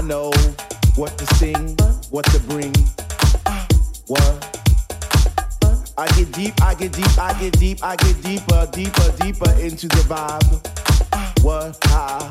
I know what to sing, what to bring. What? I get deep, I get deep, I get deep, I get deeper, deeper, deeper into the vibe. What? How?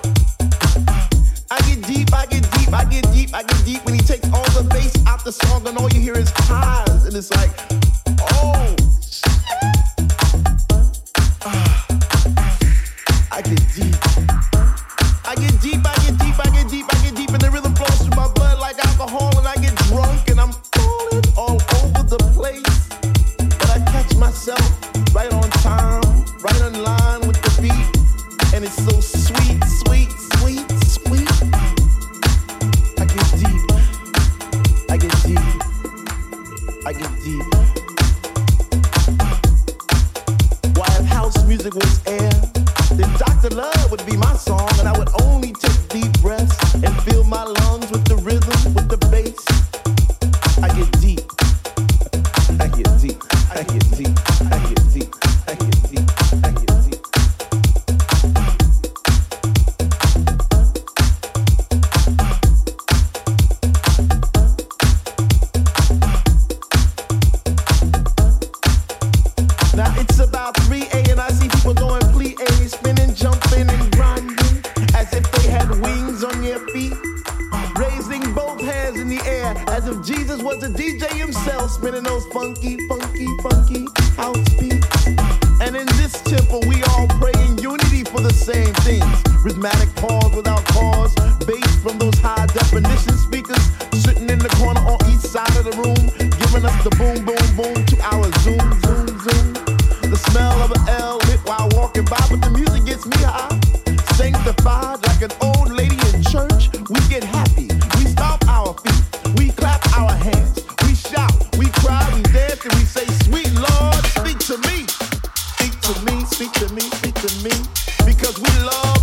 The song and all you hear is highs. And it's like, to me, speak to me, because we love.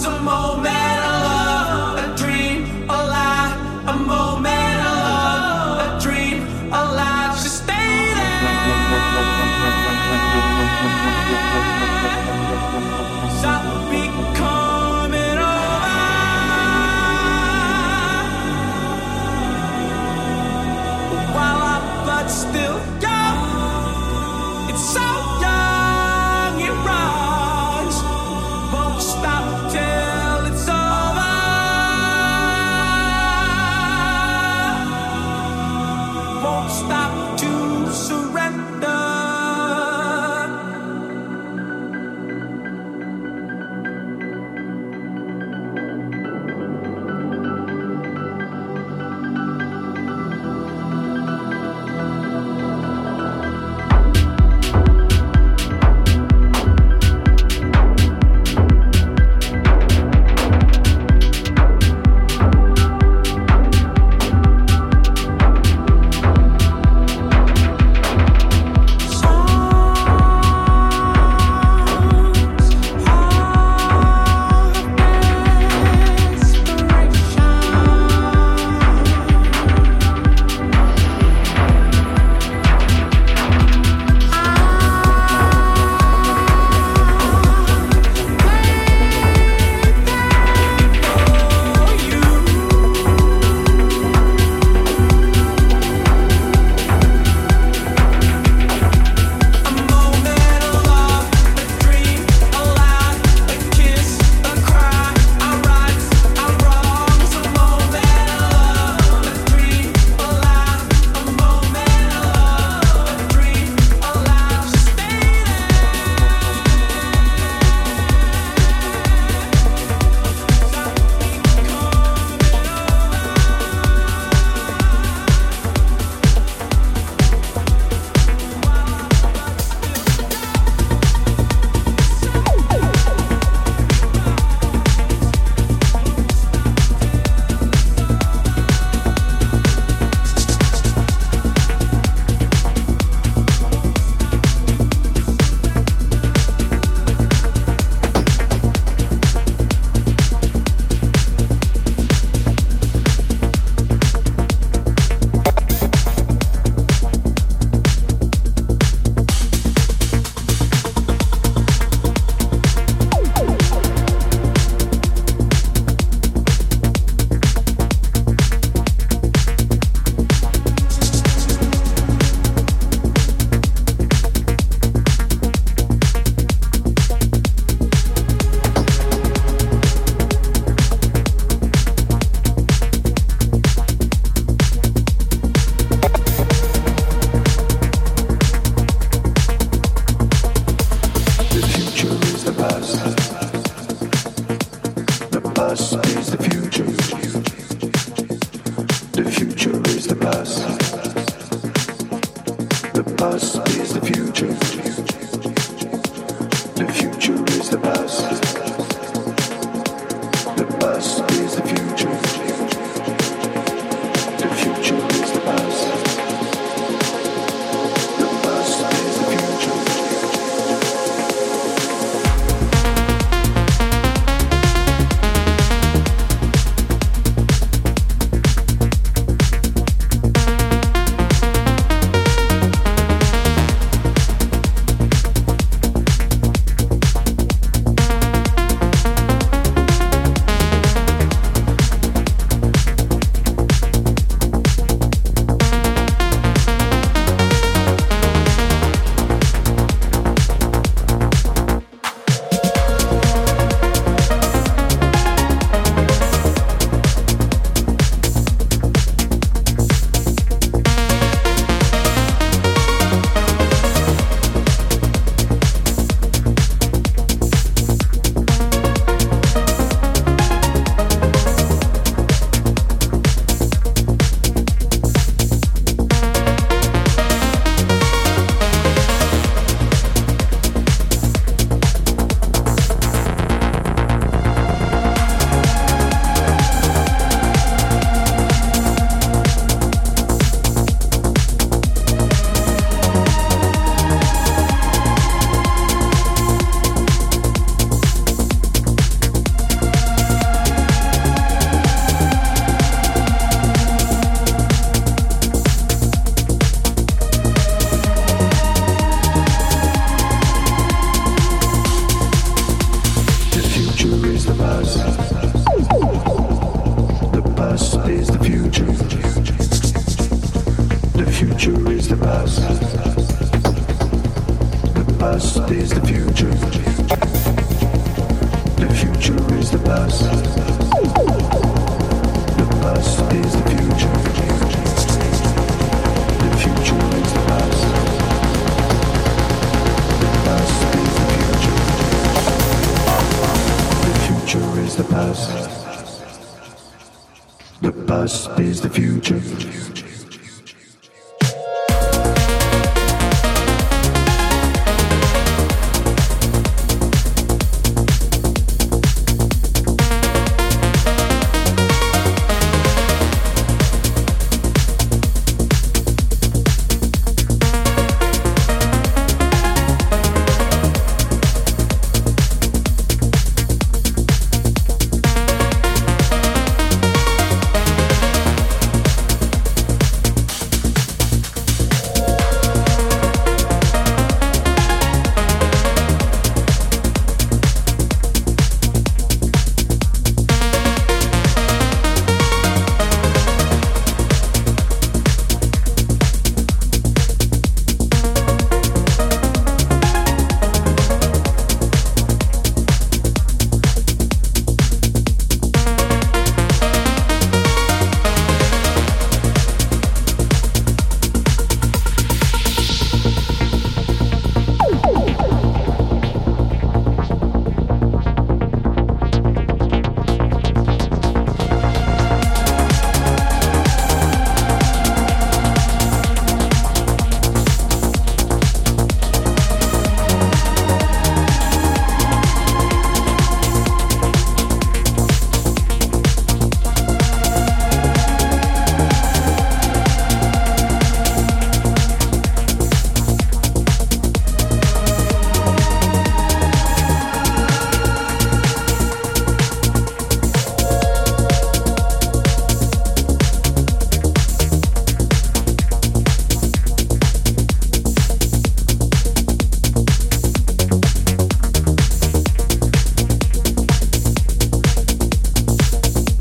comes a moment.